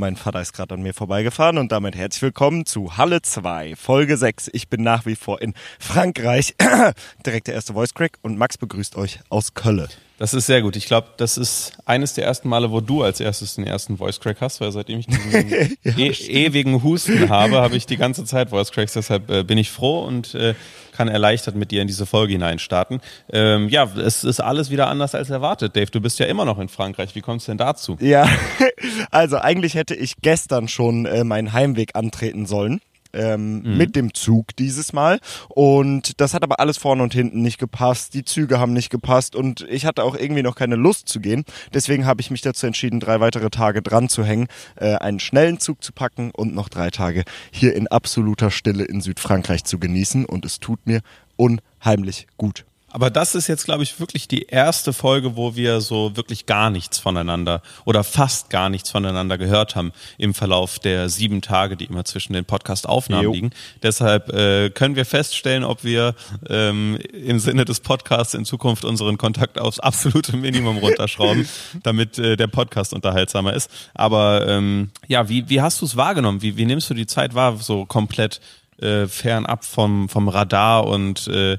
Mein Vater ist gerade an mir vorbeigefahren und damit herzlich willkommen zu Halle 2, Folge 6. Ich bin nach wie vor in Frankreich. Direkt der erste Voice Crack und Max begrüßt euch aus Köln. Das ist sehr gut. Ich glaube, das ist eines der ersten Male, wo du als erstes den ersten Voice Crack hast, weil seitdem ich diesen ja, e ewigen Husten habe, habe ich die ganze Zeit Voice Cracks. Deshalb äh, bin ich froh und äh, kann erleichtert mit dir in diese Folge hineinstarten. Ähm, ja, es ist alles wieder anders als erwartet, Dave. Du bist ja immer noch in Frankreich. Wie kommst du denn dazu? Ja, also eigentlich hätte ich gestern schon äh, meinen Heimweg antreten sollen ähm, mhm. mit dem Zug dieses Mal. Und das hat aber alles vorne und hinten nicht gepasst. Die Züge haben nicht gepasst und ich hatte auch irgendwie noch keine Lust zu gehen. Deswegen habe ich mich dazu entschieden, drei weitere Tage dran zu hängen, äh, einen schnellen Zug zu packen und noch drei Tage hier in absoluter Stille in Südfrankreich zu genießen. Und es tut mir unheimlich gut. Aber das ist jetzt, glaube ich, wirklich die erste Folge, wo wir so wirklich gar nichts voneinander oder fast gar nichts voneinander gehört haben im Verlauf der sieben Tage, die immer zwischen den Podcast-Aufnahmen liegen. Deshalb äh, können wir feststellen, ob wir ähm, im Sinne des Podcasts in Zukunft unseren Kontakt aufs absolute Minimum runterschrauben, damit äh, der Podcast unterhaltsamer ist. Aber ähm, ja, wie, wie hast du es wahrgenommen? Wie, wie nimmst du die Zeit wahr, so komplett äh, fernab vom, vom Radar und äh,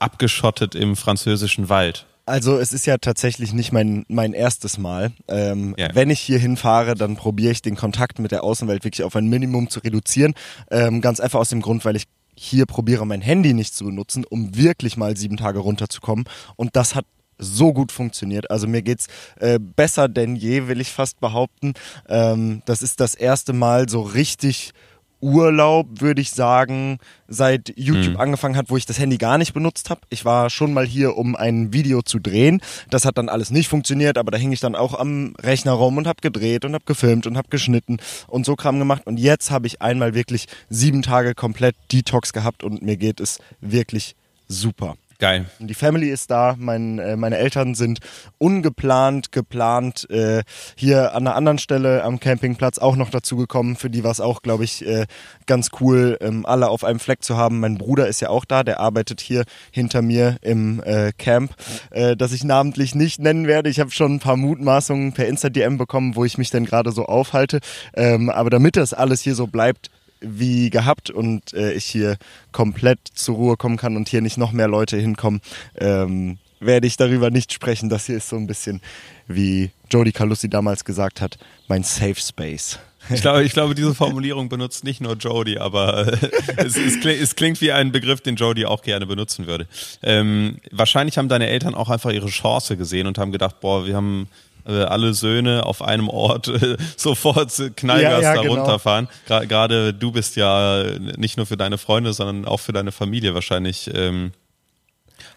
abgeschottet im französischen Wald? Also es ist ja tatsächlich nicht mein, mein erstes Mal. Ähm, ja. Wenn ich hier hinfahre, dann probiere ich den Kontakt mit der Außenwelt wirklich auf ein Minimum zu reduzieren. Ähm, ganz einfach aus dem Grund, weil ich hier probiere, mein Handy nicht zu benutzen, um wirklich mal sieben Tage runterzukommen. Und das hat so gut funktioniert. Also mir geht's äh, besser denn je, will ich fast behaupten. Ähm, das ist das erste Mal so richtig Urlaub, würde ich sagen, seit YouTube mhm. angefangen hat, wo ich das Handy gar nicht benutzt habe. Ich war schon mal hier, um ein Video zu drehen. Das hat dann alles nicht funktioniert, aber da hing ich dann auch am Rechner rum und habe gedreht und habe gefilmt und habe geschnitten und so Kram gemacht. Und jetzt habe ich einmal wirklich sieben Tage komplett Detox gehabt und mir geht es wirklich super. Geil. Die Family ist da, mein, äh, meine Eltern sind ungeplant, geplant äh, hier an einer anderen Stelle am Campingplatz auch noch dazu gekommen. Für die war es auch, glaube ich, äh, ganz cool, ähm, alle auf einem Fleck zu haben. Mein Bruder ist ja auch da, der arbeitet hier hinter mir im äh, Camp, äh, das ich namentlich nicht nennen werde. Ich habe schon ein paar Mutmaßungen per Insta-DM bekommen, wo ich mich denn gerade so aufhalte. Ähm, aber damit das alles hier so bleibt, wie gehabt und äh, ich hier komplett zur Ruhe kommen kann und hier nicht noch mehr Leute hinkommen, ähm, werde ich darüber nicht sprechen. Das hier ist so ein bisschen, wie Jody Calussi damals gesagt hat, mein Safe Space. Ich glaube, ich glaube, diese Formulierung benutzt nicht nur Jody, aber äh, es, es, klingt, es, klingt wie ein Begriff, den Jody auch gerne benutzen würde. Ähm, wahrscheinlich haben deine Eltern auch einfach ihre Chance gesehen und haben gedacht, boah, wir haben äh, alle Söhne auf einem Ort äh, sofort Knallgas ja, ja, da genau. runterfahren. Gerade du bist ja nicht nur für deine Freunde, sondern auch für deine Familie wahrscheinlich ähm,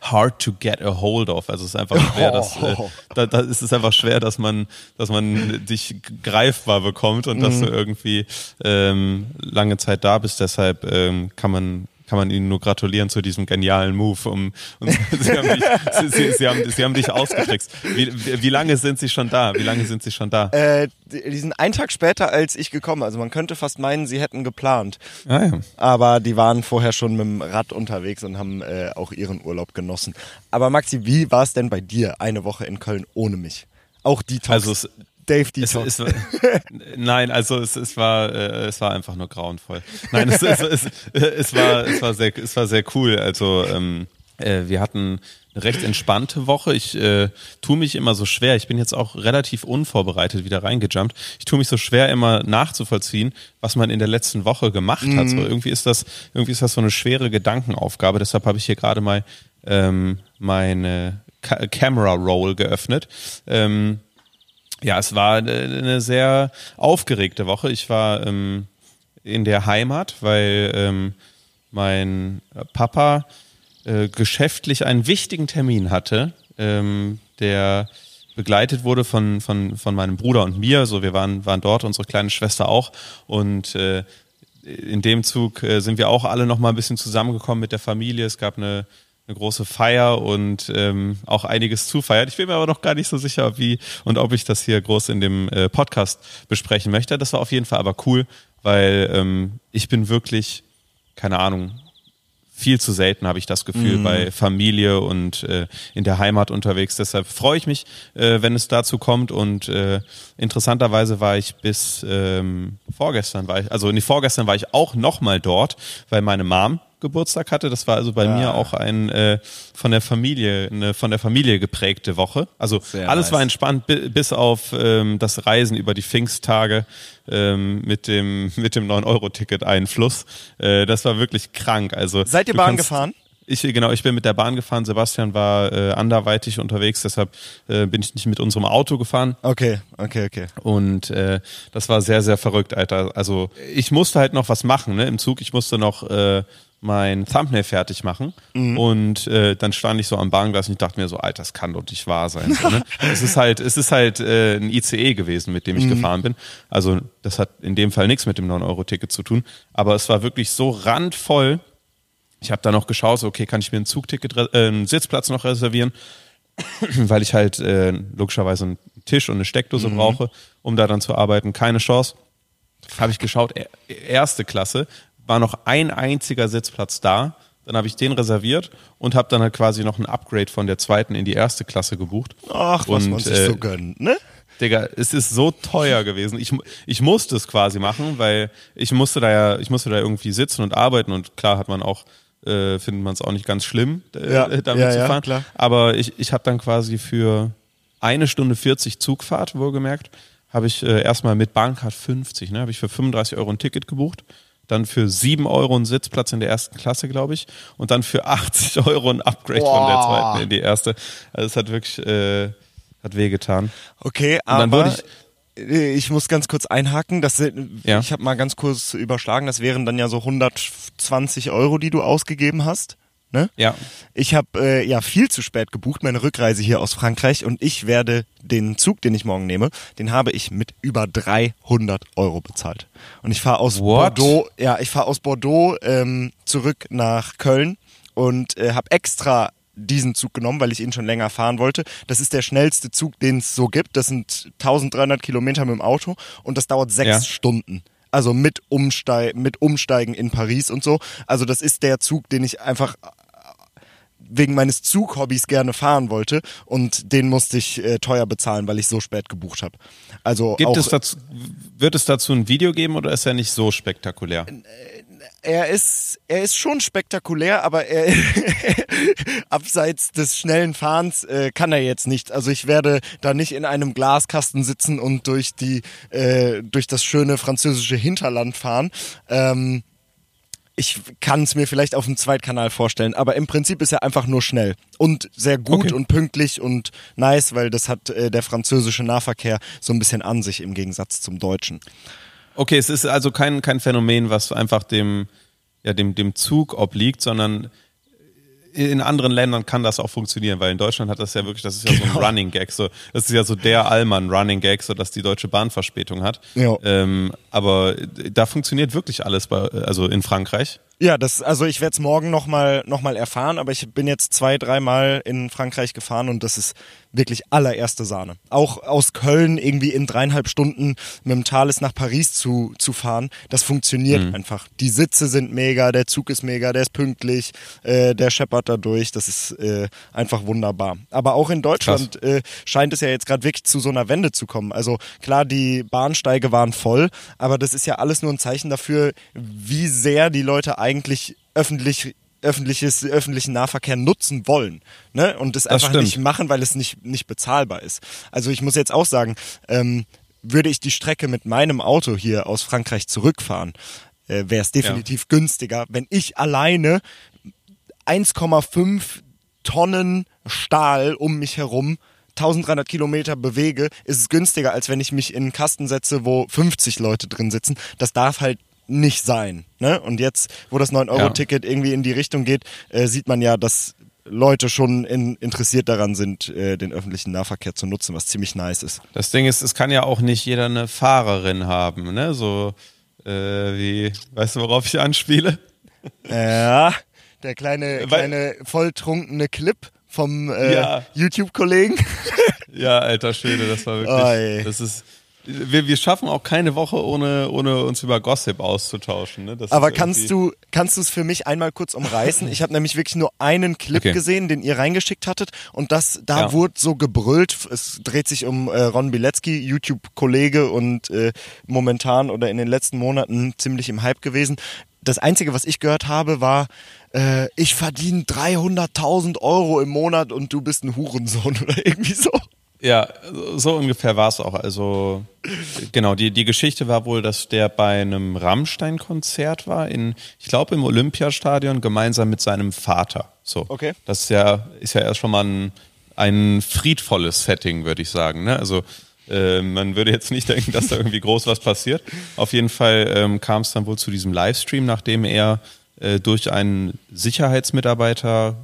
hard to get a hold of. Also es ist einfach schwer, dass äh, da, da ist es einfach schwer, dass man, dass man dich greifbar bekommt und mhm. dass du irgendwie ähm, lange Zeit da bist. Deshalb ähm, kann man kann man Ihnen nur gratulieren zu diesem genialen Move. Um, Sie, haben dich, Sie, Sie, haben, Sie haben dich ausgetrickst. Wie, wie lange sind Sie schon da? Wie lange sind Sie schon da? Äh, die sind einen Tag später als ich gekommen. Also man könnte fast meinen, sie hätten geplant. Ah, ja. Aber die waren vorher schon mit dem Rad unterwegs und haben äh, auch ihren Urlaub genossen. Aber Maxi, wie war es denn bei dir eine Woche in Köln ohne mich? Auch die Talks. Also es, Dave Detox. Es, es, nein, also es, es war äh, es war einfach nur grauenvoll. Nein, es, es, es, es war es war sehr es war sehr cool. Also ähm, äh, wir hatten eine recht entspannte Woche. Ich äh, tue mich immer so schwer. Ich bin jetzt auch relativ unvorbereitet wieder reingejumpt. Ich tue mich so schwer immer nachzuvollziehen, was man in der letzten Woche gemacht mhm. hat. So irgendwie ist das irgendwie ist das so eine schwere Gedankenaufgabe. Deshalb habe ich hier gerade mal ähm, meine Camera Roll geöffnet. Ähm, ja, es war eine sehr aufgeregte Woche. Ich war ähm, in der Heimat, weil ähm, mein Papa äh, geschäftlich einen wichtigen Termin hatte, ähm, der begleitet wurde von, von, von meinem Bruder und mir. So, wir waren, waren dort, unsere kleine Schwester auch. Und äh, in dem Zug äh, sind wir auch alle noch mal ein bisschen zusammengekommen mit der Familie. Es gab eine eine große Feier und ähm, auch einiges zu feiern. Ich bin mir aber noch gar nicht so sicher, wie und ob ich das hier groß in dem äh, Podcast besprechen möchte. Das war auf jeden Fall aber cool, weil ähm, ich bin wirklich, keine Ahnung, viel zu selten, habe ich das Gefühl, mhm. bei Familie und äh, in der Heimat unterwegs. Deshalb freue ich mich, äh, wenn es dazu kommt. Und äh, interessanterweise war ich bis ähm, vorgestern, war ich, also nee, vorgestern war ich auch nochmal dort, weil meine Mom Geburtstag hatte. Das war also bei ja. mir auch ein äh, von der Familie, eine von der Familie geprägte Woche. Also Sehr alles nice. war entspannt, bis auf ähm, das Reisen über die Pfingsttage ähm, mit dem mit dem 9-Euro-Ticket-Einfluss. Äh, das war wirklich krank. Also Seid ihr Bahn gefahren? Ich, genau, ich bin mit der Bahn gefahren. Sebastian war äh, anderweitig unterwegs, deshalb äh, bin ich nicht mit unserem Auto gefahren. Okay, okay, okay. Und äh, das war sehr, sehr verrückt, Alter. Also ich musste halt noch was machen ne, im Zug. Ich musste noch äh, mein Thumbnail fertig machen mhm. und äh, dann stand ich so am Bahnglas und ich dachte mir so, Alter, das kann doch nicht wahr sein. So, ne? es ist halt, es ist halt äh, ein ICE gewesen, mit dem ich mhm. gefahren bin. Also das hat in dem Fall nichts mit dem 9-Euro-Ticket zu tun, aber es war wirklich so randvoll. Ich habe da noch geschaut, so, okay, kann ich mir ein Zugticket, äh, einen Sitzplatz noch reservieren, weil ich halt äh, logischerweise einen Tisch und eine Steckdose mhm. brauche, um da dann zu arbeiten. Keine Chance. Habe ich geschaut, erste Klasse, war noch ein einziger Sitzplatz da. Dann habe ich den reserviert und habe dann halt quasi noch ein Upgrade von der zweiten in die erste Klasse gebucht. Ach, was und, man sich äh, so gönnt, ne? Digga, es ist so teuer gewesen. Ich, ich musste es quasi machen, weil ich musste da ja, ich musste da irgendwie sitzen und arbeiten und klar hat man auch, äh, findet man es auch nicht ganz schlimm, äh, ja, damit ja, zu fahren. Ja, Aber ich, ich habe dann quasi für eine Stunde 40 Zugfahrt, wohlgemerkt, habe ich äh, erstmal mit Bahncard 50, ne, habe ich für 35 Euro ein Ticket gebucht dann für 7 Euro einen Sitzplatz in der ersten Klasse, glaube ich, und dann für 80 Euro ein Upgrade Boah. von der zweiten in die erste. Also es hat wirklich, äh, hat wehgetan. Okay, aber ich, muss ganz kurz einhaken. Das, ja. Ich habe mal ganz kurz überschlagen. Das wären dann ja so 120 Euro, die du ausgegeben hast. Ne? Ja. Ich habe äh, ja viel zu spät gebucht, meine Rückreise hier aus Frankreich und ich werde den Zug, den ich morgen nehme, den habe ich mit über 300 Euro bezahlt. Und ich fahre aus What? Bordeaux, ja, ich fahre aus Bordeaux ähm, zurück nach Köln und äh, habe extra diesen Zug genommen, weil ich ihn schon länger fahren wollte. Das ist der schnellste Zug, den es so gibt. Das sind 1300 Kilometer mit dem Auto und das dauert sechs ja. Stunden. Also mit, Umsteig mit Umsteigen in Paris und so. Also das ist der Zug, den ich einfach wegen meines Zughobbys gerne fahren wollte und den musste ich äh, teuer bezahlen, weil ich so spät gebucht habe. Also Gibt es dazu, wird es dazu ein Video geben oder ist er nicht so spektakulär? Äh, er ist, er ist schon spektakulär, aber er, abseits des schnellen Fahrens äh, kann er jetzt nicht. Also ich werde da nicht in einem Glaskasten sitzen und durch die, äh, durch das schöne französische Hinterland fahren. Ähm, ich kann es mir vielleicht auf dem Zweitkanal vorstellen, aber im Prinzip ist er einfach nur schnell und sehr gut okay. und pünktlich und nice, weil das hat äh, der französische Nahverkehr so ein bisschen an sich im Gegensatz zum deutschen. Okay, es ist also kein, kein Phänomen, was einfach dem, ja, dem, dem Zug obliegt, sondern in anderen Ländern kann das auch funktionieren, weil in Deutschland hat das ja wirklich, das ist ja genau. so ein genau. Running Gag, so das ist ja so der Allmann Running Gag, so dass die Deutsche Bahn Verspätung hat. Ja. Ähm, aber da funktioniert wirklich alles bei, also in Frankreich. Ja, das, also ich werde es morgen nochmal noch mal erfahren, aber ich bin jetzt zwei, dreimal in Frankreich gefahren und das ist wirklich allererste Sahne. Auch aus Köln irgendwie in dreieinhalb Stunden mit dem Thales nach Paris zu, zu fahren, das funktioniert mhm. einfach. Die Sitze sind mega, der Zug ist mega, der ist pünktlich, äh, der scheppert da durch, das ist äh, einfach wunderbar. Aber auch in Deutschland äh, scheint es ja jetzt gerade wirklich zu so einer Wende zu kommen. Also klar, die Bahnsteige waren voll, aber das ist ja alles nur ein Zeichen dafür, wie sehr die Leute eigentlich eigentlich öffentlich öffentliches, öffentlichen Nahverkehr nutzen wollen ne? und das, das einfach stimmt. nicht machen, weil es nicht, nicht bezahlbar ist. Also ich muss jetzt auch sagen, ähm, würde ich die Strecke mit meinem Auto hier aus Frankreich zurückfahren, äh, wäre es definitiv ja. günstiger, wenn ich alleine 1,5 Tonnen Stahl um mich herum 1300 Kilometer bewege, ist es günstiger, als wenn ich mich in einen Kasten setze, wo 50 Leute drin sitzen. Das darf halt nicht sein. Ne? Und jetzt, wo das 9-Euro-Ticket ja. irgendwie in die Richtung geht, äh, sieht man ja, dass Leute schon in, interessiert daran sind, äh, den öffentlichen Nahverkehr zu nutzen, was ziemlich nice ist. Das Ding ist, es kann ja auch nicht jeder eine Fahrerin haben, ne? So äh, wie, weißt du, worauf ich anspiele? Ja, der kleine, kleine volltrunkene Clip vom äh, ja. YouTube-Kollegen. Ja, alter Schwede, das war wirklich, Oi. das ist wir, wir schaffen auch keine Woche, ohne, ohne uns über Gossip auszutauschen. Ne? Aber kannst du kannst du es für mich einmal kurz umreißen? Ich habe nämlich wirklich nur einen Clip okay. gesehen, den ihr reingeschickt hattet und das da ja. wurde so gebrüllt. Es dreht sich um äh, Ron Bilecki, YouTube-Kollege und äh, momentan oder in den letzten Monaten ziemlich im Hype gewesen. Das Einzige, was ich gehört habe, war, äh, ich verdiene 300.000 Euro im Monat und du bist ein Hurensohn oder irgendwie so. Ja, so ungefähr war es auch. Also genau, die, die Geschichte war wohl, dass der bei einem Rammstein-Konzert war, in, ich glaube im Olympiastadion, gemeinsam mit seinem Vater. So. Okay. Das ist ja, ist ja erst schon mal ein, ein friedvolles Setting, würde ich sagen. Ne? Also äh, man würde jetzt nicht denken, dass da irgendwie groß was passiert. Auf jeden Fall ähm, kam es dann wohl zu diesem Livestream, nachdem er äh, durch einen Sicherheitsmitarbeiter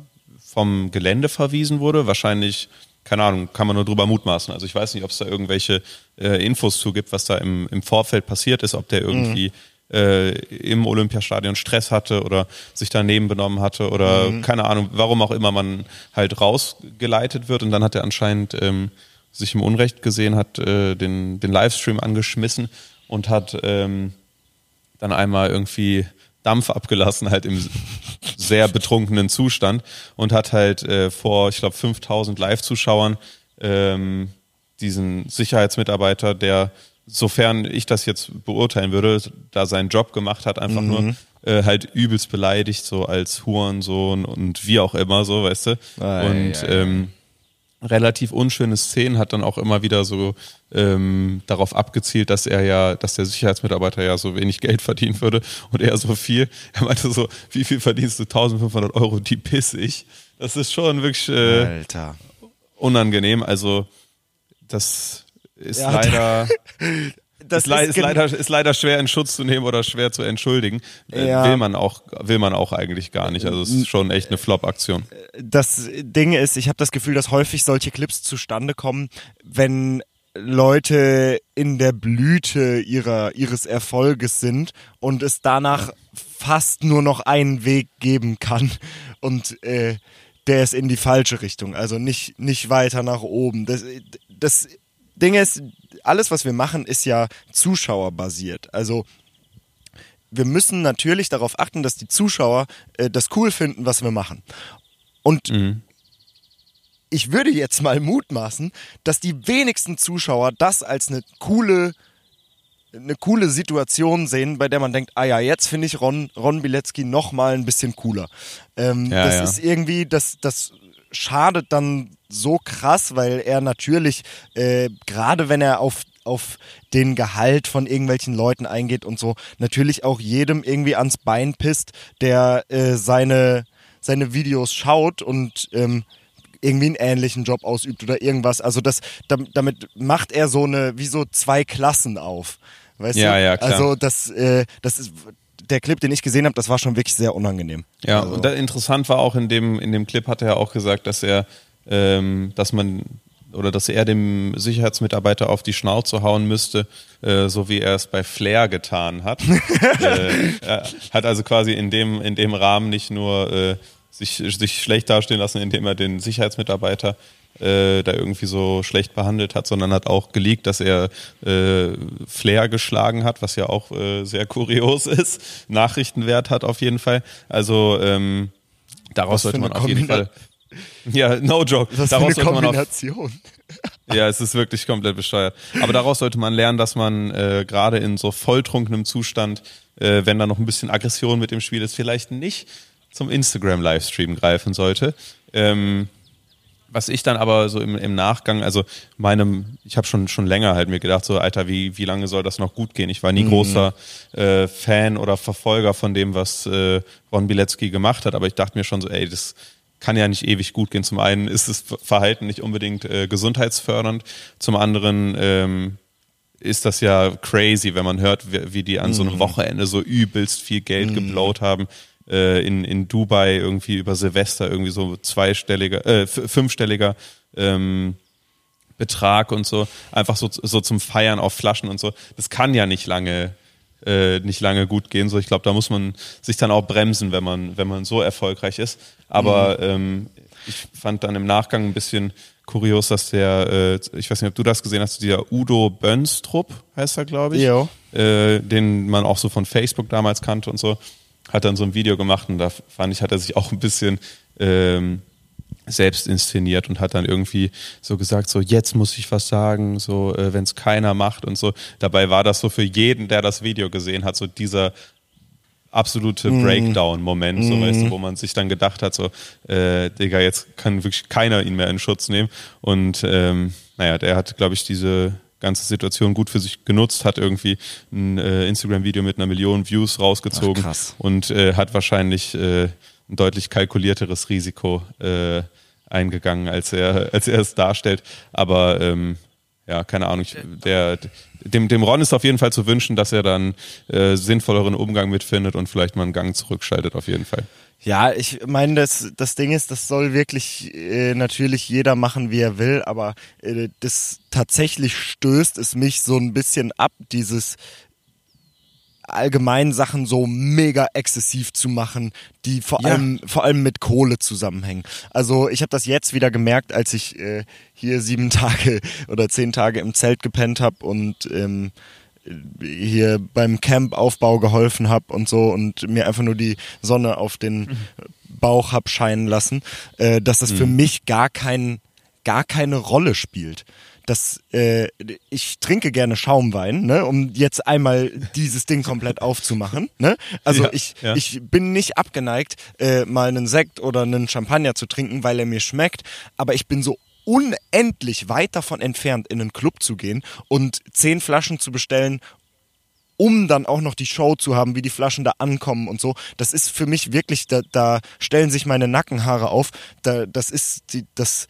vom Gelände verwiesen wurde. Wahrscheinlich keine Ahnung, kann man nur drüber mutmaßen. Also ich weiß nicht, ob es da irgendwelche äh, Infos zu gibt, was da im, im Vorfeld passiert ist, ob der irgendwie mhm. äh, im Olympiastadion Stress hatte oder sich daneben benommen hatte oder mhm. keine Ahnung, warum auch immer man halt rausgeleitet wird und dann hat er anscheinend ähm, sich im Unrecht gesehen, hat äh, den, den Livestream angeschmissen und hat ähm, dann einmal irgendwie Dampf abgelassen, halt im sehr betrunkenen Zustand und hat halt äh, vor, ich glaube, 5000 Live-Zuschauern ähm, diesen Sicherheitsmitarbeiter, der, sofern ich das jetzt beurteilen würde, da seinen Job gemacht hat, einfach mhm. nur äh, halt übelst beleidigt, so als Hurensohn und wie auch immer, so, weißt du. Ah, und ja, ja. Ähm, relativ unschöne Szenen, hat dann auch immer wieder so ähm, darauf abgezielt, dass er ja, dass der Sicherheitsmitarbeiter ja so wenig Geld verdienen würde und er so viel. Er meinte so, wie viel verdienst du? 1500 Euro, die piss ich. Das ist schon wirklich äh, Alter. unangenehm. Also das ist ja, leider das ist, ist, ist, leider, ist leider schwer in Schutz zu nehmen oder schwer zu entschuldigen. Äh, ja. Will man auch, will man auch eigentlich gar nicht. Also es ist schon echt eine Flop-Aktion. Das Ding ist, ich habe das Gefühl, dass häufig solche Clips zustande kommen, wenn Leute in der Blüte ihrer, ihres Erfolges sind und es danach fast nur noch einen Weg geben kann und äh, der ist in die falsche Richtung, also nicht, nicht weiter nach oben. Das, das Ding ist, alles, was wir machen, ist ja zuschauerbasiert. Also wir müssen natürlich darauf achten, dass die Zuschauer äh, das cool finden, was wir machen. Und mhm. ich würde jetzt mal mutmaßen, dass die wenigsten Zuschauer das als eine coole eine coole Situation sehen, bei der man denkt, ah ja, jetzt finde ich Ron, Ron Bilecki noch mal ein bisschen cooler. Ähm, ja, das ja. ist irgendwie, das, das schadet dann so krass, weil er natürlich, äh, gerade wenn er auf auf den Gehalt von irgendwelchen Leuten eingeht und so, natürlich auch jedem irgendwie ans Bein pisst, der äh, seine, seine Videos schaut und ähm, irgendwie einen ähnlichen Job ausübt oder irgendwas. Also das, damit macht er so eine, wie so zwei Klassen auf. Weißt ja, du? Ja, klar. Also das, äh, das ist, der Clip, den ich gesehen habe, das war schon wirklich sehr unangenehm. Ja, also. und interessant war auch in dem, in dem Clip hat er auch gesagt, dass er, ähm, dass man oder dass er dem Sicherheitsmitarbeiter auf die Schnauze hauen müsste, äh, so wie er es bei Flair getan hat. äh, er hat also quasi in dem, in dem Rahmen nicht nur äh, sich, sich schlecht dastehen lassen, indem er den Sicherheitsmitarbeiter äh, da irgendwie so schlecht behandelt hat, sondern hat auch geleakt, dass er äh, Flair geschlagen hat, was ja auch äh, sehr kurios ist, Nachrichtenwert hat auf jeden Fall. Also ähm, daraus sollte man auf jeden Fall. Ja, no joke. Das daraus ist eine Kombination. Auf, ja, es ist wirklich komplett bescheuert. Aber daraus sollte man lernen, dass man äh, gerade in so volltrunkenem Zustand, äh, wenn da noch ein bisschen Aggression mit dem Spiel ist, vielleicht nicht zum Instagram-Livestream greifen sollte. Ähm, was ich dann aber so im, im Nachgang, also meinem, ich habe schon schon länger halt mir gedacht, so Alter, wie wie lange soll das noch gut gehen? Ich war nie mhm. großer äh, Fan oder Verfolger von dem, was äh, Ron Bilecki gemacht hat, aber ich dachte mir schon so, ey, das kann ja nicht ewig gut gehen. Zum einen ist das Verhalten nicht unbedingt äh, gesundheitsfördernd, zum anderen ähm, ist das ja crazy, wenn man hört, wie, wie die an so einem mhm. Wochenende so übelst viel Geld mhm. geblowt haben äh, in, in Dubai irgendwie über Silvester irgendwie so zweistelliger, äh, fünfstelliger ähm, Betrag und so, einfach so, so zum Feiern auf Flaschen und so. Das kann ja nicht lange äh, nicht lange gut gehen. So, ich glaube, da muss man sich dann auch bremsen, wenn man, wenn man so erfolgreich ist. Aber mhm. ähm, ich fand dann im Nachgang ein bisschen kurios, dass der, äh, ich weiß nicht, ob du das gesehen hast, dieser Udo Bönstrup heißt er, glaube ich. Jo. Äh, den man auch so von Facebook damals kannte und so, hat dann so ein Video gemacht und da fand ich, hat er sich auch ein bisschen ähm, selbst inszeniert und hat dann irgendwie so gesagt, so jetzt muss ich was sagen, so äh, wenn es keiner macht und so. Dabei war das so für jeden, der das Video gesehen hat, so dieser absolute mhm. Breakdown-Moment, so weißt du, mhm. wo man sich dann gedacht hat, so, äh, Digga, jetzt kann wirklich keiner ihn mehr in Schutz nehmen. Und ähm, naja, der hat, glaube ich, diese ganze Situation gut für sich genutzt, hat irgendwie ein äh, Instagram-Video mit einer Million Views rausgezogen Ach, und äh, hat wahrscheinlich äh, ein deutlich kalkulierteres Risiko äh, eingegangen, als er, als er es darstellt. Aber ähm, ja, keine Ahnung. Ich, der, dem, dem Ron ist auf jeden Fall zu wünschen, dass er dann äh, sinnvolleren Umgang mitfindet und vielleicht mal einen Gang zurückschaltet, auf jeden Fall. Ja, ich meine, das, das Ding ist, das soll wirklich äh, natürlich jeder machen, wie er will, aber äh, das tatsächlich stößt es mich so ein bisschen ab, dieses allgemein Sachen so mega exzessiv zu machen, die vor ja. allem vor allem mit Kohle zusammenhängen. Also ich habe das jetzt wieder gemerkt, als ich äh, hier sieben Tage oder zehn Tage im Zelt gepennt habe und ähm, hier beim Campaufbau geholfen habe und so und mir einfach nur die Sonne auf den mhm. Bauch hab scheinen lassen, äh, dass das mhm. für mich gar kein gar keine Rolle spielt dass äh, ich trinke gerne Schaumwein, ne, um jetzt einmal dieses Ding komplett aufzumachen. Ne? Also ja, ich, ja. ich bin nicht abgeneigt, äh, mal einen Sekt oder einen Champagner zu trinken, weil er mir schmeckt, aber ich bin so unendlich weit davon entfernt, in einen Club zu gehen und zehn Flaschen zu bestellen um dann auch noch die Show zu haben, wie die Flaschen da ankommen und so. Das ist für mich wirklich, da, da stellen sich meine Nackenhaare auf. Da, das ist die, das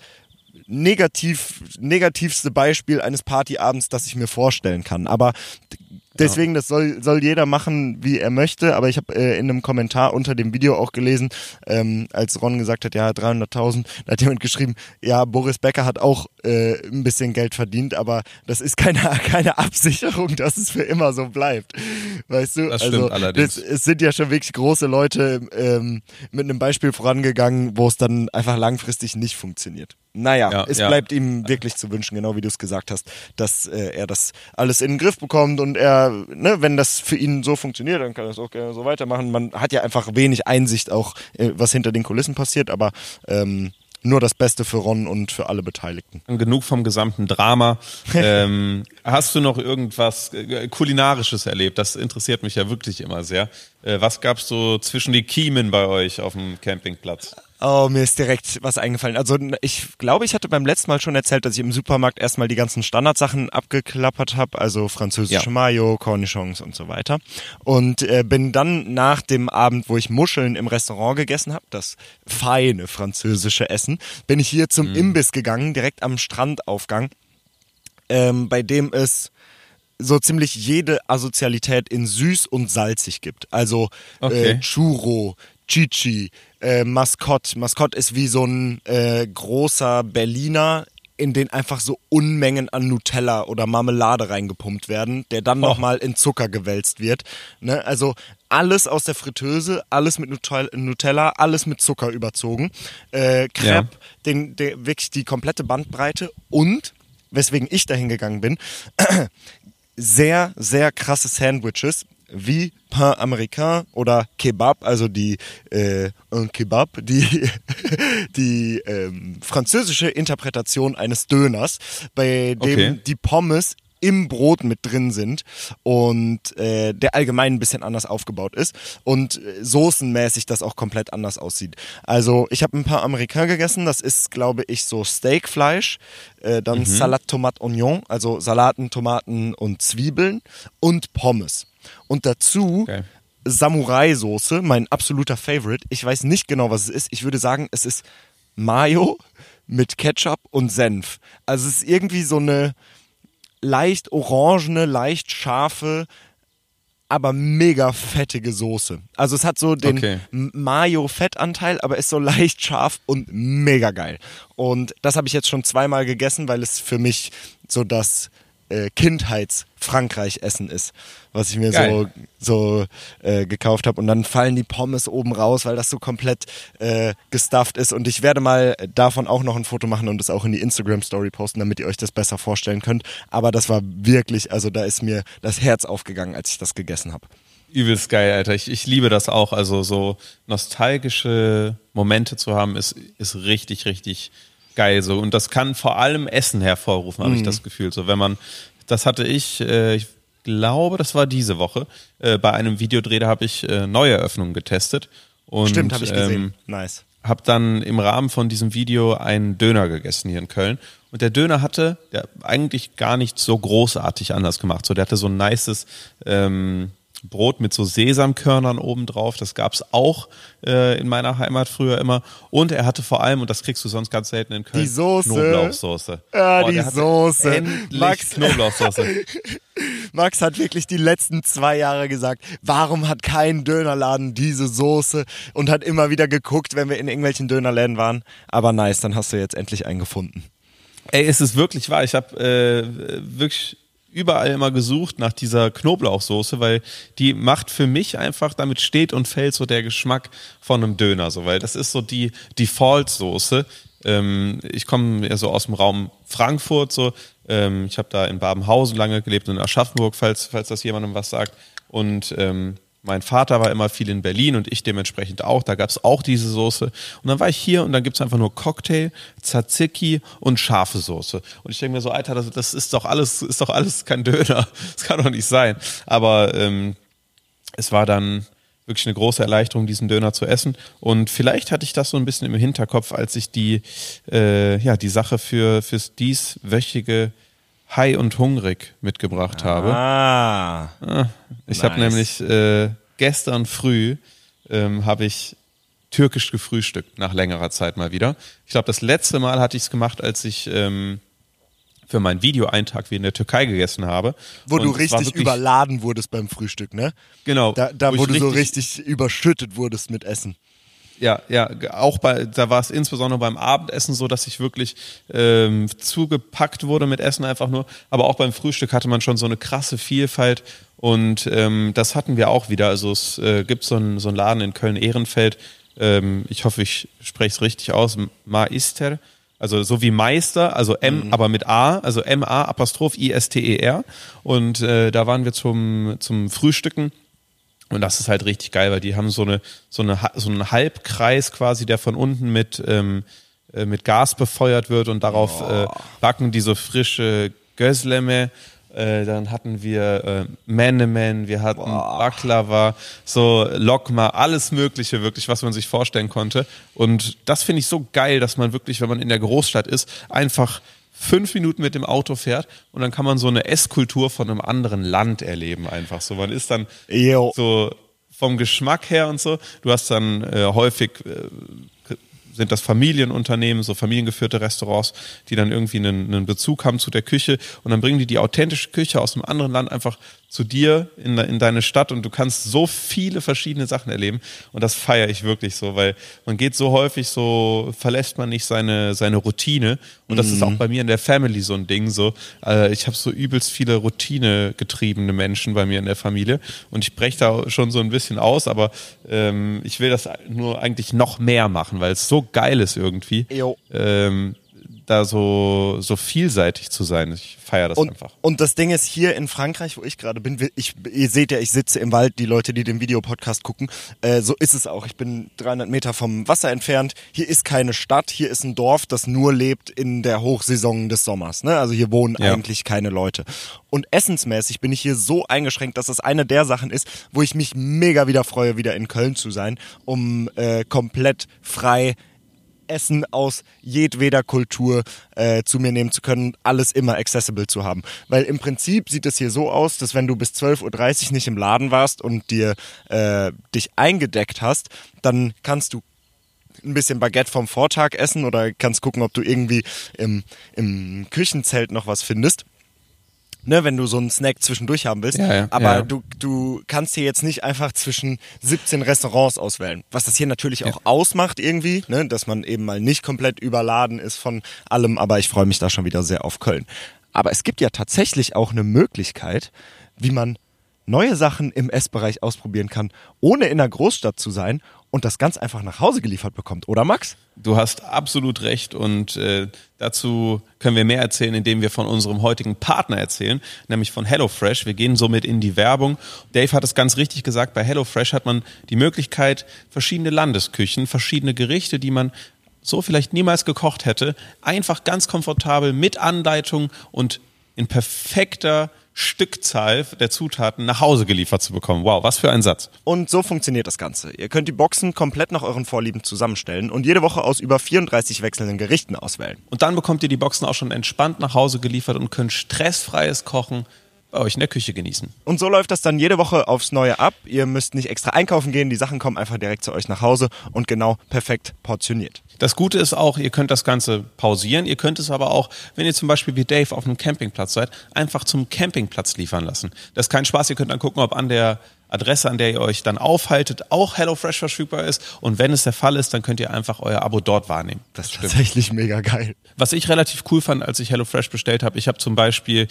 negativ, negativste Beispiel eines Partyabends, das ich mir vorstellen kann. Aber Deswegen, das soll, soll jeder machen, wie er möchte. Aber ich habe äh, in einem Kommentar unter dem Video auch gelesen, ähm, als Ron gesagt hat, ja, 300.000, da hat jemand geschrieben, ja, Boris Becker hat auch äh, ein bisschen Geld verdient, aber das ist keine, keine Absicherung, dass es für immer so bleibt. Weißt du? Das stimmt also, allerdings. Das, es sind ja schon wirklich große Leute ähm, mit einem Beispiel vorangegangen, wo es dann einfach langfristig nicht funktioniert. Naja, ja, es ja. bleibt ihm wirklich zu wünschen, genau wie du es gesagt hast, dass äh, er das alles in den Griff bekommt und er, ne, wenn das für ihn so funktioniert, dann kann er es auch gerne so weitermachen. Man hat ja einfach wenig Einsicht auch, äh, was hinter den Kulissen passiert, aber ähm, nur das Beste für Ron und für alle Beteiligten. Genug vom gesamten Drama. ähm, hast du noch irgendwas äh, Kulinarisches erlebt? Das interessiert mich ja wirklich immer sehr. Äh, was gab's so zwischen die Kiemen bei euch auf dem Campingplatz? Oh, mir ist direkt was eingefallen. Also ich glaube, ich hatte beim letzten Mal schon erzählt, dass ich im Supermarkt erstmal die ganzen Standardsachen abgeklappert habe, also französische ja. Mayo, Cornichons und so weiter. Und äh, bin dann nach dem Abend, wo ich Muscheln im Restaurant gegessen habe, das feine französische Essen, bin ich hier zum mhm. Imbiss gegangen, direkt am Strandaufgang, ähm, bei dem es so ziemlich jede Asozialität in süß und salzig gibt. Also okay. äh, Churro, Chichi, äh, Maskott. Maskott ist wie so ein äh, großer Berliner, in den einfach so Unmengen an Nutella oder Marmelade reingepumpt werden, der dann oh. nochmal in Zucker gewälzt wird. Ne? Also alles aus der Fritteuse, alles mit Nutella, alles mit Zucker überzogen. Äh, Crepe, ja. den, der, wirklich die komplette Bandbreite und, weswegen ich dahin gegangen bin, sehr, sehr krasse Sandwiches wie Pain Américain oder Kebab, also die äh, un Kebab, die die ähm, französische Interpretation eines Döners, bei dem okay. die Pommes im Brot mit drin sind und äh, der allgemein ein bisschen anders aufgebaut ist und äh, soßenmäßig das auch komplett anders aussieht. Also ich habe ein paar Amerikaner gegessen, das ist glaube ich so Steakfleisch, äh, dann mhm. Salat Tomate Oignon, also Salaten, Tomaten und Zwiebeln und Pommes. Und dazu okay. Samurai-Soße, mein absoluter Favorite. Ich weiß nicht genau, was es ist. Ich würde sagen, es ist Mayo mit Ketchup und Senf. Also es ist irgendwie so eine leicht orangene, leicht scharfe, aber mega fettige Soße. Also es hat so den okay. Mayo-Fettanteil, aber ist so leicht scharf und mega geil. Und das habe ich jetzt schon zweimal gegessen, weil es für mich so das äh, Kindheits-Frankreich-Essen ist, was ich mir Geil. so, so äh, gekauft habe. Und dann fallen die Pommes oben raus, weil das so komplett äh, gestufft ist. Und ich werde mal davon auch noch ein Foto machen und es auch in die Instagram-Story posten, damit ihr euch das besser vorstellen könnt. Aber das war wirklich, also da ist mir das Herz aufgegangen, als ich das gegessen habe. Übelst geil, Alter. Ich, ich liebe das auch. Also so nostalgische Momente zu haben, ist, ist richtig, richtig geil so. Und das kann vor allem Essen hervorrufen, habe mhm. ich das Gefühl. So, wenn man, das hatte ich, äh, ich glaube, das war diese Woche, äh, bei einem Videodreh, da habe ich äh, Neueröffnungen getestet. Und, Stimmt, habe ich gesehen. Ähm, nice. Habe dann im Rahmen von diesem Video einen Döner gegessen hier in Köln. Und der Döner hatte der eigentlich gar nicht so großartig anders gemacht. So, der hatte so ein nices ähm, Brot mit so Sesamkörnern obendrauf. Das gab's auch äh, in meiner Heimat früher immer. Und er hatte vor allem, und das kriegst du sonst ganz selten in Köln, die Soße. Knoblauchsoße. Ja, oh, die Soße. Endlich Max, Knoblauchsoße. Max hat wirklich die letzten zwei Jahre gesagt, warum hat kein Dönerladen diese Soße? Und hat immer wieder geguckt, wenn wir in irgendwelchen Dönerläden waren. Aber nice, dann hast du jetzt endlich einen gefunden. Ey, es ist wirklich wahr. Ich habe äh, wirklich überall immer gesucht nach dieser Knoblauchsoße, weil die macht für mich einfach, damit steht und fällt so der Geschmack von einem Döner, so, weil das ist so die Default-Soße. Ähm, ich komme ja so aus dem Raum Frankfurt, so. Ähm, ich habe da in Babenhausen lange gelebt und in Aschaffenburg, falls, falls das jemandem was sagt. Und ähm, mein Vater war immer viel in Berlin und ich dementsprechend auch. Da gab es auch diese Soße. Und dann war ich hier und dann gibt es einfach nur Cocktail, Tzatziki und scharfe Soße. Und ich denke mir so, Alter, das, das, ist doch alles, ist doch alles kein Döner. Das kann doch nicht sein. Aber ähm, es war dann wirklich eine große Erleichterung, diesen Döner zu essen. Und vielleicht hatte ich das so ein bisschen im Hinterkopf, als ich die, äh, ja, die Sache für fürs dieswöchige High und Hungrig mitgebracht habe. Ah. ah ich nice. habe nämlich äh, gestern früh ähm, habe ich türkisch gefrühstückt nach längerer Zeit mal wieder. Ich glaube, das letzte Mal hatte ich es gemacht, als ich ähm, für meinen Videoeintag wie in der Türkei gegessen habe. Wo und du richtig überladen wurdest beim Frühstück, ne? Genau. Da, da wo, wo du so richtig überschüttet wurdest mit Essen. Ja, ja, auch bei, da war es insbesondere beim Abendessen so, dass ich wirklich ähm, zugepackt wurde mit Essen einfach nur. Aber auch beim Frühstück hatte man schon so eine krasse Vielfalt und ähm, das hatten wir auch wieder. Also es äh, gibt so einen, so einen Laden in Köln-Ehrenfeld. Ähm, ich hoffe, ich spreche es richtig aus. Maister. Also so wie Meister, also M, mhm. aber mit A, also M-A Apostroph I-S-T-E-R. Und äh, da waren wir zum, zum Frühstücken und das ist halt richtig geil, weil die haben so eine so eine so einen Halbkreis quasi, der von unten mit ähm, äh, mit Gas befeuert wird und darauf oh. äh, backen die so frische Gözleme. Äh, dann hatten wir äh, Menemen, wir hatten oh. Baklava, so Lokma, alles Mögliche wirklich, was man sich vorstellen konnte. Und das finde ich so geil, dass man wirklich, wenn man in der Großstadt ist, einfach fünf Minuten mit dem Auto fährt und dann kann man so eine Esskultur von einem anderen Land erleben einfach so. Man ist dann Yo. so vom Geschmack her und so. Du hast dann äh, häufig äh, sind das Familienunternehmen, so familiengeführte Restaurants, die dann irgendwie einen, einen Bezug haben zu der Küche und dann bringen die die authentische Küche aus einem anderen Land einfach zu dir in, in deine Stadt und du kannst so viele verschiedene Sachen erleben und das feiere ich wirklich so, weil man geht so häufig so, verlässt man nicht seine, seine Routine und das mhm. ist auch mhm. bei mir in der Family so ein Ding so. Äh, ich habe so übelst viele Routine getriebene Menschen bei mir in der Familie und ich breche da schon so ein bisschen aus, aber ähm, ich will das nur eigentlich noch mehr machen, weil es so geil ist irgendwie. Ähm, da so, so vielseitig zu sein. Ich feiere das und, einfach. Und das Ding ist hier in Frankreich, wo ich gerade bin, ich, ihr seht ja, ich sitze im Wald, die Leute, die den Videopodcast gucken, äh, so ist es auch. Ich bin 300 Meter vom Wasser entfernt. Hier ist keine Stadt, hier ist ein Dorf, das nur lebt in der Hochsaison des Sommers. Ne? Also hier wohnen ja. eigentlich keine Leute. Und essensmäßig bin ich hier so eingeschränkt, dass das eine der Sachen ist, wo ich mich mega wieder freue, wieder in Köln zu sein, um äh, komplett frei Essen aus jedweder Kultur äh, zu mir nehmen zu können, alles immer accessible zu haben. Weil im Prinzip sieht es hier so aus, dass wenn du bis 12.30 Uhr nicht im Laden warst und dir äh, dich eingedeckt hast, dann kannst du ein bisschen Baguette vom Vortag essen oder kannst gucken, ob du irgendwie im, im Küchenzelt noch was findest ne, wenn du so einen Snack zwischendurch haben willst. Ja, ja, aber ja. Du, du kannst hier jetzt nicht einfach zwischen 17 Restaurants auswählen. Was das hier natürlich auch ausmacht irgendwie, ne, dass man eben mal nicht komplett überladen ist von allem, aber ich freue mich da schon wieder sehr auf Köln. Aber es gibt ja tatsächlich auch eine Möglichkeit, wie man neue Sachen im Essbereich ausprobieren kann, ohne in einer Großstadt zu sein und das ganz einfach nach Hause geliefert bekommt, oder Max? Du hast absolut recht und äh, dazu können wir mehr erzählen, indem wir von unserem heutigen Partner erzählen, nämlich von HelloFresh. Wir gehen somit in die Werbung. Dave hat es ganz richtig gesagt, bei HelloFresh hat man die Möglichkeit, verschiedene Landesküchen, verschiedene Gerichte, die man so vielleicht niemals gekocht hätte, einfach ganz komfortabel mit Anleitung und in perfekter Stückzahl der Zutaten nach Hause geliefert zu bekommen. Wow, was für ein Satz. Und so funktioniert das Ganze. Ihr könnt die Boxen komplett nach euren Vorlieben zusammenstellen und jede Woche aus über 34 wechselnden Gerichten auswählen. Und dann bekommt ihr die Boxen auch schon entspannt nach Hause geliefert und könnt stressfreies Kochen bei euch in der Küche genießen. Und so läuft das dann jede Woche aufs Neue ab. Ihr müsst nicht extra einkaufen gehen, die Sachen kommen einfach direkt zu euch nach Hause und genau perfekt portioniert. Das Gute ist auch, ihr könnt das Ganze pausieren. Ihr könnt es aber auch, wenn ihr zum Beispiel wie Dave auf einem Campingplatz seid, einfach zum Campingplatz liefern lassen. Das ist kein Spaß. Ihr könnt dann gucken, ob an der Adresse, an der ihr euch dann aufhaltet, auch HelloFresh verfügbar ist. Und wenn es der Fall ist, dann könnt ihr einfach euer Abo dort wahrnehmen. Das ist tatsächlich mega geil. Was ich relativ cool fand, als ich HelloFresh bestellt habe, ich habe zum Beispiel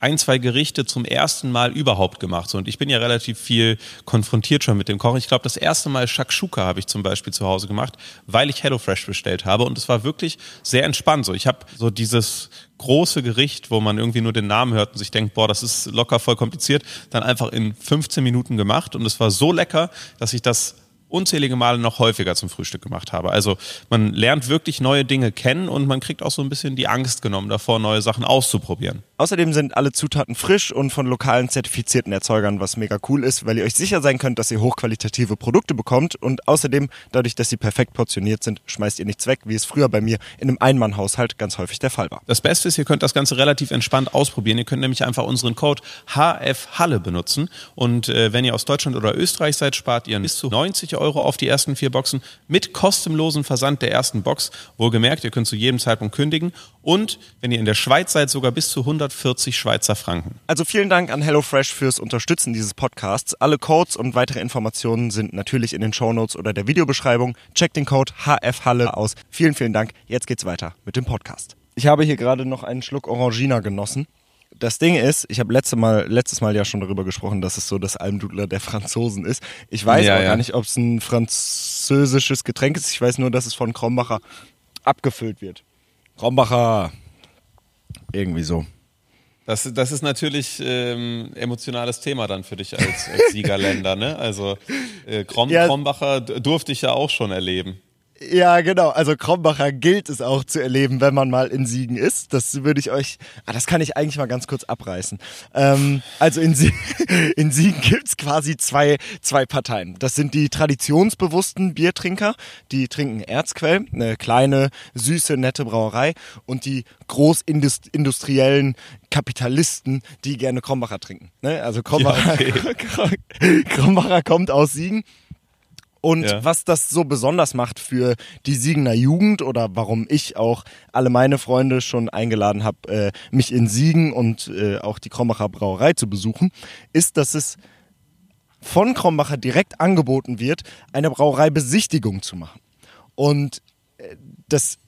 ein, zwei Gerichte zum ersten Mal überhaupt gemacht. Und ich bin ja relativ viel konfrontiert schon mit dem Kochen. Ich glaube, das erste Mal Shakshuka habe ich zum Beispiel zu Hause gemacht, weil ich HelloFresh bestellt habe. Und es war wirklich sehr entspannt. So, ich habe so dieses große Gericht, wo man irgendwie nur den Namen hört und sich denkt, boah, das ist locker voll kompliziert, dann einfach in 15 Minuten gemacht. Und es war so lecker, dass ich das unzählige Male noch häufiger zum Frühstück gemacht habe. Also man lernt wirklich neue Dinge kennen und man kriegt auch so ein bisschen die Angst genommen davor, neue Sachen auszuprobieren. Außerdem sind alle Zutaten frisch und von lokalen zertifizierten Erzeugern, was mega cool ist, weil ihr euch sicher sein könnt, dass ihr hochqualitative Produkte bekommt und außerdem, dadurch, dass sie perfekt portioniert sind, schmeißt ihr nichts weg, wie es früher bei mir in einem Einmannhaushalt ganz häufig der Fall war. Das Beste ist, ihr könnt das Ganze relativ entspannt ausprobieren. Ihr könnt nämlich einfach unseren Code HFHalle benutzen und äh, wenn ihr aus Deutschland oder Österreich seid, spart ihr bis zu 90 Euro auf die ersten vier Boxen mit kostenlosen Versand der ersten Box. Wohlgemerkt, ihr könnt zu jedem Zeitpunkt kündigen und wenn ihr in der Schweiz seid, sogar bis zu 140 Schweizer Franken. Also vielen Dank an HelloFresh fürs Unterstützen dieses Podcasts. Alle Codes und weitere Informationen sind natürlich in den Shownotes oder der Videobeschreibung. Checkt den Code HFHalle aus. Vielen, vielen Dank. Jetzt geht's weiter mit dem Podcast. Ich habe hier gerade noch einen Schluck Orangina genossen das Ding ist, ich habe letzte Mal, letztes Mal ja schon darüber gesprochen, dass es so das Almdudler der Franzosen ist. Ich weiß ja, auch ja. gar nicht, ob es ein französisches Getränk ist. Ich weiß nur, dass es von Krombacher abgefüllt wird. Krombacher. Irgendwie so. Das, das ist natürlich ähm, emotionales Thema dann für dich als, als Siegerländer, ne? Also äh, Krom, ja. Krombacher durfte ich ja auch schon erleben. Ja, genau. Also Krombacher gilt es auch zu erleben, wenn man mal in Siegen ist. Das würde ich euch, ah, das kann ich eigentlich mal ganz kurz abreißen. Ähm, also in, Sie in Siegen gibt's quasi zwei, zwei Parteien. Das sind die traditionsbewussten Biertrinker, die trinken Erzquell, eine kleine, süße, nette Brauerei und die großindustriellen Kapitalisten, die gerne Krombacher trinken. Ne? Also Krombacher, ja, okay. Krombacher kommt aus Siegen und ja. was das so besonders macht für die Siegener Jugend oder warum ich auch alle meine Freunde schon eingeladen habe, äh, mich in Siegen und äh, auch die Krombacher Brauerei zu besuchen, ist, dass es von Krombacher direkt angeboten wird, eine Brauereibesichtigung zu machen. Und äh, das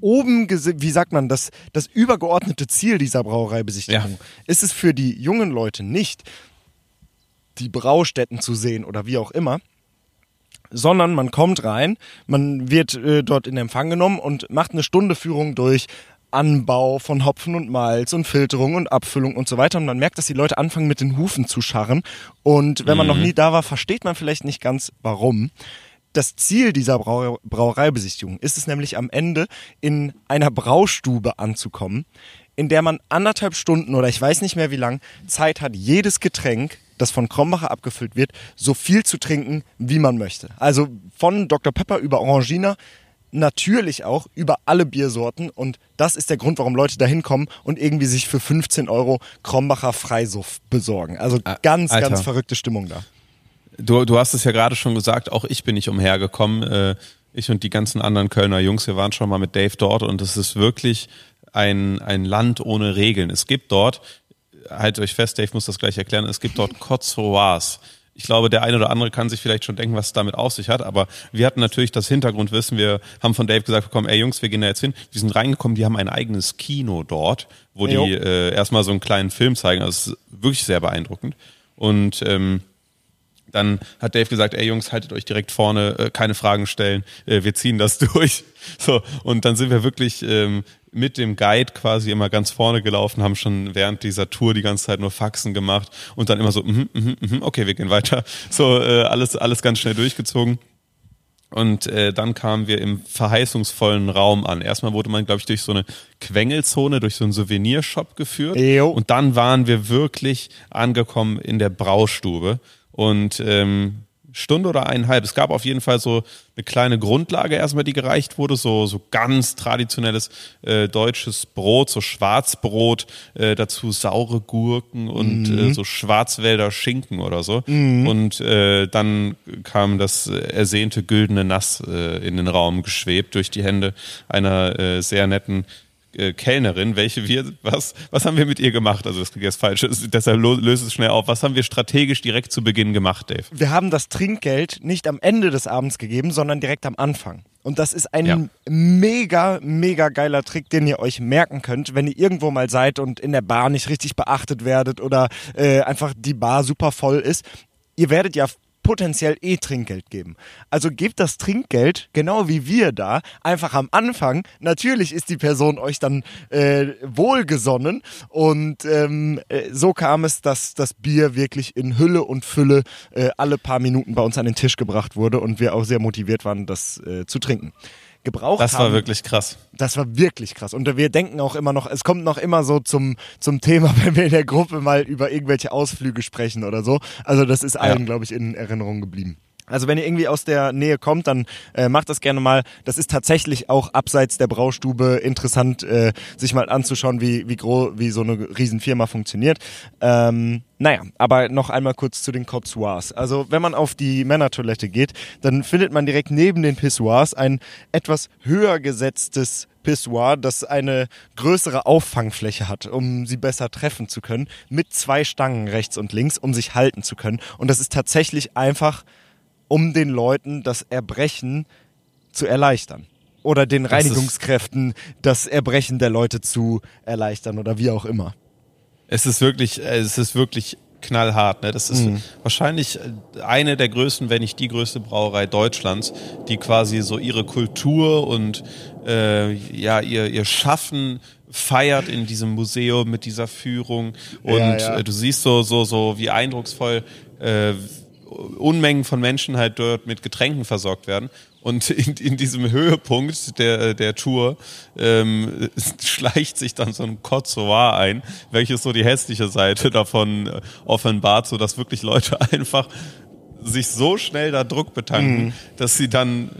oben, wie sagt man, das, das übergeordnete Ziel dieser Brauereibesichtigung ja. ist es für die jungen Leute nicht, die Braustätten zu sehen oder wie auch immer, sondern man kommt rein, man wird äh, dort in Empfang genommen und macht eine Stunde Führung durch Anbau von Hopfen und Malz und Filterung und Abfüllung und so weiter. Und man merkt, dass die Leute anfangen mit den Hufen zu scharren. Und wenn man mhm. noch nie da war, versteht man vielleicht nicht ganz warum. Das Ziel dieser Brau Brauereibesichtigung ist es nämlich am Ende in einer Braustube anzukommen, in der man anderthalb Stunden oder ich weiß nicht mehr wie lang Zeit hat, jedes Getränk das von Krombacher abgefüllt wird, so viel zu trinken, wie man möchte. Also von Dr. Pepper über Orangina, natürlich auch über alle Biersorten und das ist der Grund, warum Leute da hinkommen und irgendwie sich für 15 Euro Krombacher Freisuff besorgen. Also ganz, Alter. ganz verrückte Stimmung da. Du, du hast es ja gerade schon gesagt, auch ich bin nicht umhergekommen. Äh, ich und die ganzen anderen Kölner Jungs, wir waren schon mal mit Dave dort und es ist wirklich ein, ein Land ohne Regeln. Es gibt dort halt euch fest, Dave muss das gleich erklären, es gibt dort Kotsoas. Ich glaube, der eine oder andere kann sich vielleicht schon denken, was es damit auf sich hat, aber wir hatten natürlich das Hintergrundwissen. Wir haben von Dave gesagt bekommen, ey Jungs, wir gehen da jetzt hin. Wir sind reingekommen, die haben ein eigenes Kino dort, wo die äh, erstmal so einen kleinen Film zeigen. Also wirklich sehr beeindruckend. Und ähm, dann hat Dave gesagt, ey Jungs, haltet euch direkt vorne, äh, keine Fragen stellen, äh, wir ziehen das durch. So, und dann sind wir wirklich ähm, mit dem Guide quasi immer ganz vorne gelaufen, haben schon während dieser Tour die ganze Zeit nur Faxen gemacht und dann immer so, mm, mm, mm, okay, wir gehen weiter. So, äh, alles, alles ganz schnell durchgezogen. Und äh, dann kamen wir im verheißungsvollen Raum an. Erstmal wurde man, glaube ich, durch so eine Quengelzone, durch so einen Souvenirshop geführt. Ejo. Und dann waren wir wirklich angekommen in der Braustube. Und ähm, Stunde oder eineinhalb. Es gab auf jeden Fall so eine kleine Grundlage erstmal, die gereicht wurde, so, so ganz traditionelles äh, deutsches Brot, so Schwarzbrot, äh, dazu saure Gurken und mhm. äh, so Schwarzwälder Schinken oder so. Mhm. Und äh, dann kam das ersehnte güldene Nass äh, in den Raum geschwebt durch die Hände einer äh, sehr netten äh, Kellnerin, welche wir, was, was haben wir mit ihr gemacht? Also das klingt jetzt falsch, deshalb löse es schnell auf. Was haben wir strategisch direkt zu Beginn gemacht, Dave? Wir haben das Trinkgeld nicht am Ende des Abends gegeben, sondern direkt am Anfang. Und das ist ein ja. mega, mega geiler Trick, den ihr euch merken könnt, wenn ihr irgendwo mal seid und in der Bar nicht richtig beachtet werdet oder äh, einfach die Bar super voll ist. Ihr werdet ja potenziell eh Trinkgeld geben. Also gebt das Trinkgeld, genau wie wir da, einfach am Anfang. Natürlich ist die Person euch dann äh, wohlgesonnen und ähm, äh, so kam es, dass das Bier wirklich in Hülle und Fülle äh, alle paar Minuten bei uns an den Tisch gebracht wurde und wir auch sehr motiviert waren, das äh, zu trinken gebraucht das haben. Das war wirklich krass. Das war wirklich krass. Und wir denken auch immer noch, es kommt noch immer so zum, zum Thema, wenn wir in der Gruppe mal über irgendwelche Ausflüge sprechen oder so. Also das ist allen, ja. glaube ich, in Erinnerung geblieben. Also wenn ihr irgendwie aus der Nähe kommt, dann äh, macht das gerne mal. Das ist tatsächlich auch abseits der Braustube interessant, äh, sich mal anzuschauen, wie wie groß, wie so eine Riesenfirma funktioniert. Ähm, naja, aber noch einmal kurz zu den Cotsoirs. Also wenn man auf die Männertoilette geht, dann findet man direkt neben den Pissoirs ein etwas höher gesetztes Pissoir, das eine größere Auffangfläche hat, um sie besser treffen zu können, mit zwei Stangen rechts und links, um sich halten zu können. Und das ist tatsächlich einfach um den Leuten das Erbrechen zu erleichtern. Oder den Reinigungskräften das Erbrechen der Leute zu erleichtern oder wie auch immer. Es ist wirklich, es ist wirklich knallhart. Ne? Das ist mhm. wahrscheinlich eine der größten, wenn nicht die größte Brauerei Deutschlands, die quasi so ihre Kultur und äh, ja ihr, ihr Schaffen feiert in diesem Museum mit dieser Führung und ja, ja. Äh, du siehst so so so wie eindrucksvoll äh, Unmengen von Menschen halt dort mit Getränken versorgt werden. Und in, in diesem Höhepunkt der, der Tour ähm, schleicht sich dann so ein Kotzoar ein, welches so die hässliche Seite davon äh, offenbart, so dass wirklich Leute einfach sich so schnell da Druck betanken, mhm. dass sie dann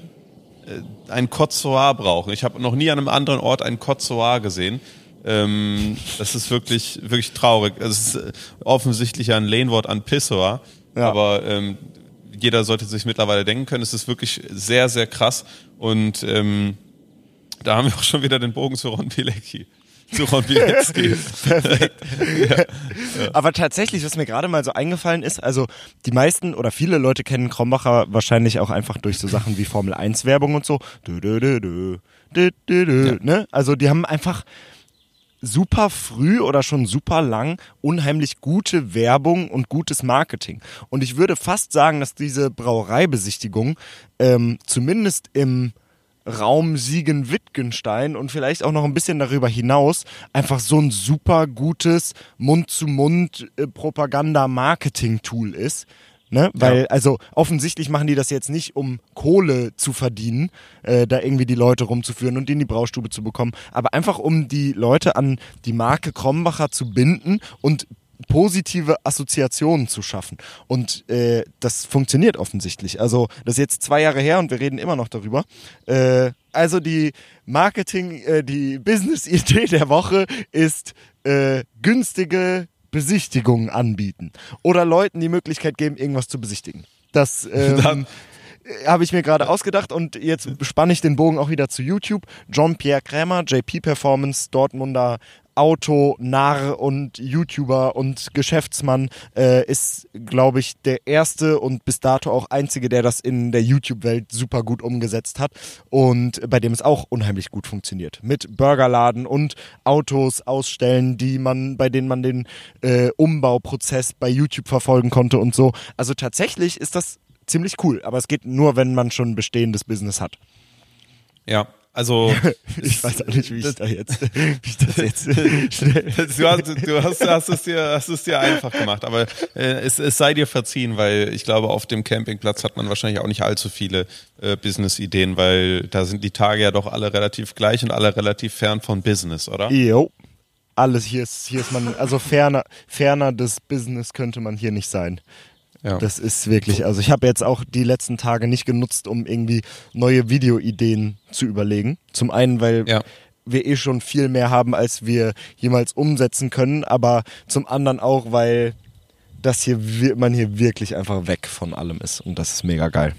äh, ein Kotzoar brauchen. Ich habe noch nie an einem anderen Ort ein Kotzoar gesehen. Ähm, das ist wirklich, wirklich traurig. Es ist äh, offensichtlich ein Lehnwort an Pissoir. Ja. Aber ähm, jeder sollte sich mittlerweile denken können, es ist wirklich sehr, sehr krass. Und ähm, da haben wir auch schon wieder den Bogen zu Ron Pilecki. Zu Ron Bilecki. Perfekt. ja. Ja. Aber tatsächlich, was mir gerade mal so eingefallen ist, also die meisten oder viele Leute kennen Krombacher wahrscheinlich auch einfach durch so Sachen wie Formel 1 Werbung und so. Dö, dö, dö, dö, dö, dö, ja. ne? Also die haben einfach super früh oder schon super lang unheimlich gute Werbung und gutes Marketing. Und ich würde fast sagen, dass diese Brauereibesichtigung ähm, zumindest im Raum Siegen-Wittgenstein und vielleicht auch noch ein bisschen darüber hinaus einfach so ein super gutes Mund-zu-Mund-Propaganda-Marketing-Tool ist, Ne? Weil, ja. also offensichtlich machen die das jetzt nicht, um Kohle zu verdienen, äh, da irgendwie die Leute rumzuführen und in die Braustube zu bekommen, aber einfach um die Leute an die Marke Krombacher zu binden und positive Assoziationen zu schaffen. Und äh, das funktioniert offensichtlich. Also das ist jetzt zwei Jahre her und wir reden immer noch darüber. Äh, also die Marketing, äh, die Business-Idee der Woche ist äh, günstige Besichtigungen anbieten oder Leuten die Möglichkeit geben, irgendwas zu besichtigen. Das ähm, habe ich mir gerade ausgedacht und jetzt spanne ich den Bogen auch wieder zu YouTube. John Pierre Krämer, JP Performance, Dortmunder Autonarr und YouTuber und Geschäftsmann, äh, ist, glaube ich, der erste und bis dato auch einzige, der das in der YouTube-Welt super gut umgesetzt hat und bei dem es auch unheimlich gut funktioniert. Mit Burgerladen und Autos ausstellen, die man, bei denen man den äh, Umbauprozess bei YouTube verfolgen konnte und so. Also tatsächlich ist das ziemlich cool, aber es geht nur, wenn man schon ein bestehendes Business hat. Ja, also ich weiß auch nicht, wie ich da jetzt, wie ich das jetzt du, hast, du hast, hast, es dir, hast es dir einfach gemacht, aber äh, es, es sei dir verziehen, weil ich glaube, auf dem Campingplatz hat man wahrscheinlich auch nicht allzu viele äh, Business-Ideen, weil da sind die Tage ja doch alle relativ gleich und alle relativ fern von Business, oder? Jo. Alles hier ist, hier ist man, also ferner, ferner des Business könnte man hier nicht sein. Ja. Das ist wirklich, also ich habe jetzt auch die letzten Tage nicht genutzt, um irgendwie neue Videoideen zu überlegen. Zum einen, weil ja. wir eh schon viel mehr haben, als wir jemals umsetzen können, aber zum anderen auch, weil das hier man hier wirklich einfach weg von allem ist und das ist mega geil.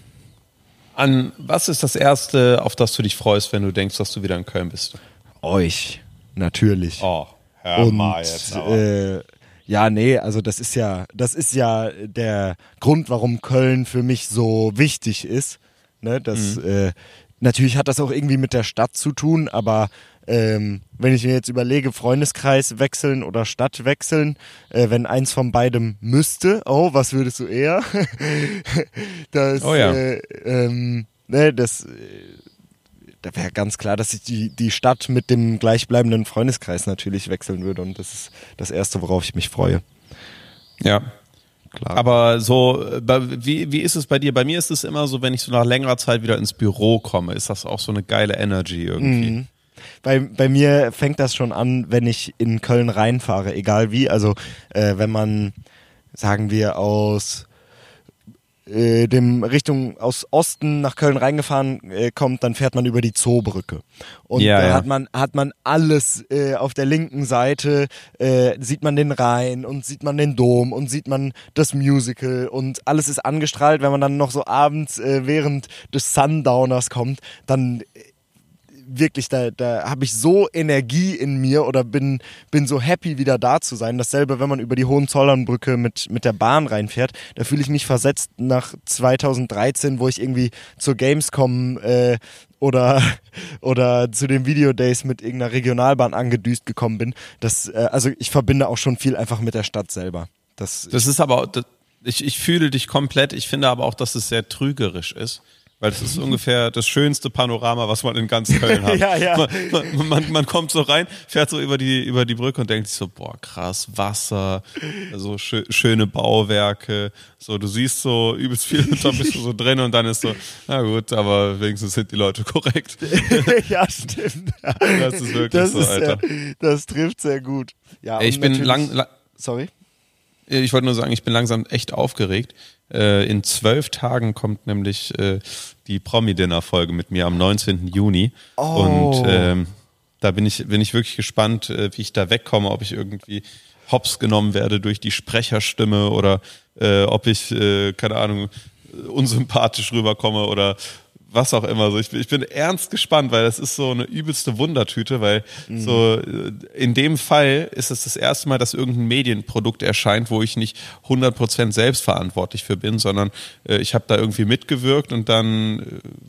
An was ist das erste, auf das du dich freust, wenn du denkst, dass du wieder in Köln bist? Euch, natürlich. Oh, hör und, mal jetzt. Äh, ja, nee, also das ist ja, das ist ja der Grund, warum Köln für mich so wichtig ist. Ne, das, mhm. äh, natürlich hat das auch irgendwie mit der Stadt zu tun, aber ähm, wenn ich mir jetzt überlege, Freundeskreis wechseln oder Stadt wechseln, äh, wenn eins von beidem müsste, oh, was würdest du eher? das, oh ja. Äh, ähm, ne, das da wäre ganz klar, dass ich die, die Stadt mit dem gleichbleibenden Freundeskreis natürlich wechseln würde. Und das ist das Erste, worauf ich mich freue. Ja. Klar. Aber so, wie, wie ist es bei dir? Bei mir ist es immer so, wenn ich so nach längerer Zeit wieder ins Büro komme, ist das auch so eine geile Energy irgendwie. Mhm. Bei, bei mir fängt das schon an, wenn ich in Köln reinfahre, egal wie. Also äh, wenn man, sagen wir, aus äh, dem Richtung aus Osten nach Köln reingefahren äh, kommt, dann fährt man über die Zoobrücke. Und ja, da ja. hat man hat man alles äh, auf der linken Seite äh, sieht man den Rhein und sieht man den Dom und sieht man das Musical und alles ist angestrahlt. Wenn man dann noch so abends äh, während des Sundowners kommt, dann wirklich, da, da habe ich so Energie in mir oder bin, bin so happy, wieder da zu sein. Dasselbe, wenn man über die Hohenzollernbrücke mit, mit der Bahn reinfährt, da fühle ich mich versetzt nach 2013, wo ich irgendwie zur Gamescom äh, oder, oder zu den Videodays mit irgendeiner Regionalbahn angedüst gekommen bin. Das, äh, also ich verbinde auch schon viel einfach mit der Stadt selber. Das, das ist aber, das, ich, ich fühle dich komplett. Ich finde aber auch, dass es sehr trügerisch ist weil das ist ungefähr das schönste Panorama, was man in ganz Köln hat. ja, ja. Man, man, man, kommt so rein, fährt so über die, über die Brücke und denkt sich so, boah, krass, Wasser, so schö schöne Bauwerke, so, du siehst so übelst viel und dann bist du so drin und dann ist so, na gut, aber wenigstens sind die Leute korrekt. ja, stimmt. Das ist wirklich das so, ist Alter. Ja, das trifft sehr gut. Ja, Ey, ich bin lang, lang, sorry. Ich wollte nur sagen, ich bin langsam echt aufgeregt. Äh, in zwölf Tagen kommt nämlich äh, die Promi-Dinner-Folge mit mir am 19. Juni. Oh. Und ähm, da bin ich, bin ich wirklich gespannt, äh, wie ich da wegkomme, ob ich irgendwie hops genommen werde durch die Sprecherstimme oder äh, ob ich, äh, keine Ahnung, unsympathisch rüberkomme oder was auch immer. So, ich, ich bin ernst gespannt, weil das ist so eine übelste Wundertüte, weil mhm. so äh, in dem Fall ist es das erste Mal, dass irgendein Medienprodukt erscheint, wo ich nicht 100% selbstverantwortlich für bin, sondern äh, ich habe da irgendwie mitgewirkt und dann äh,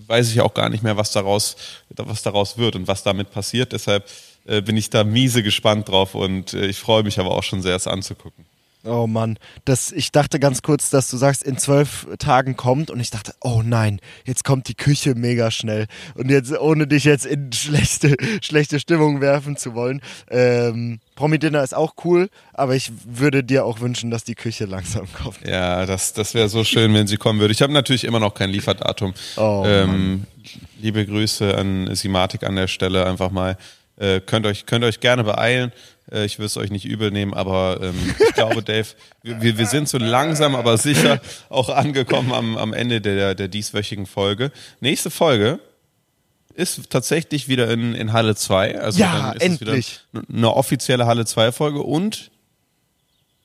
weiß ich auch gar nicht mehr, was daraus, was daraus wird und was damit passiert. Deshalb äh, bin ich da miese gespannt drauf und äh, ich freue mich aber auch schon sehr, es anzugucken. Oh Mann, das, ich dachte ganz kurz, dass du sagst, in zwölf Tagen kommt und ich dachte, oh nein, jetzt kommt die Küche mega schnell und jetzt, ohne dich jetzt in schlechte, schlechte Stimmung werfen zu wollen, ähm, Promi-Dinner ist auch cool, aber ich würde dir auch wünschen, dass die Küche langsam kommt. Ja, das, das wäre so schön, wenn sie kommen würde. Ich habe natürlich immer noch kein Lieferdatum. Oh, ähm, liebe Grüße an Simatik an der Stelle einfach mal. Äh, könnt, euch, könnt euch gerne beeilen. Äh, ich will es euch nicht übel nehmen, aber ähm, ich glaube, Dave, wir, wir sind so langsam, aber sicher auch angekommen am, am Ende der, der dieswöchigen Folge. Nächste Folge ist tatsächlich wieder in, in Halle 2. Also ja, dann ist endlich. Es wieder eine offizielle Halle 2 Folge und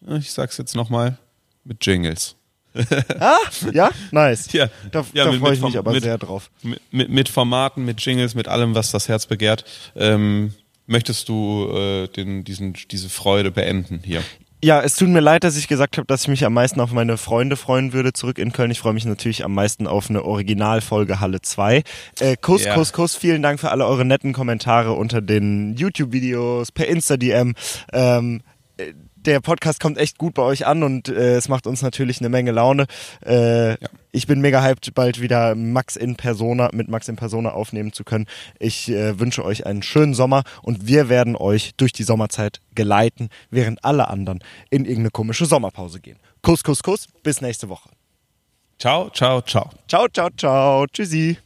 ich sag's jetzt nochmal mit Jingles. ah, ja, nice. Ja, da, ja, da freue ich mich aber mit, sehr drauf. Mit, mit, mit Formaten, mit Jingles, mit allem, was das Herz begehrt. Ähm, möchtest du äh, den, diesen, diese Freude beenden hier? Ja, es tut mir leid, dass ich gesagt habe, dass ich mich am meisten auf meine Freunde freuen würde zurück in Köln. Ich freue mich natürlich am meisten auf eine Originalfolge Halle 2. Äh, Kuss, ja. Kuss, Kuss, vielen Dank für alle eure netten Kommentare unter den YouTube-Videos, per Insta-DM. Ähm, äh, der Podcast kommt echt gut bei euch an und äh, es macht uns natürlich eine Menge Laune. Äh, ja. Ich bin mega hyped, bald wieder Max in Persona, mit Max in Persona aufnehmen zu können. Ich äh, wünsche euch einen schönen Sommer und wir werden euch durch die Sommerzeit geleiten, während alle anderen in irgendeine komische Sommerpause gehen. Kuss, Kuss, Kuss. Bis nächste Woche. Ciao, ciao, ciao. Ciao, ciao, ciao. Tschüssi.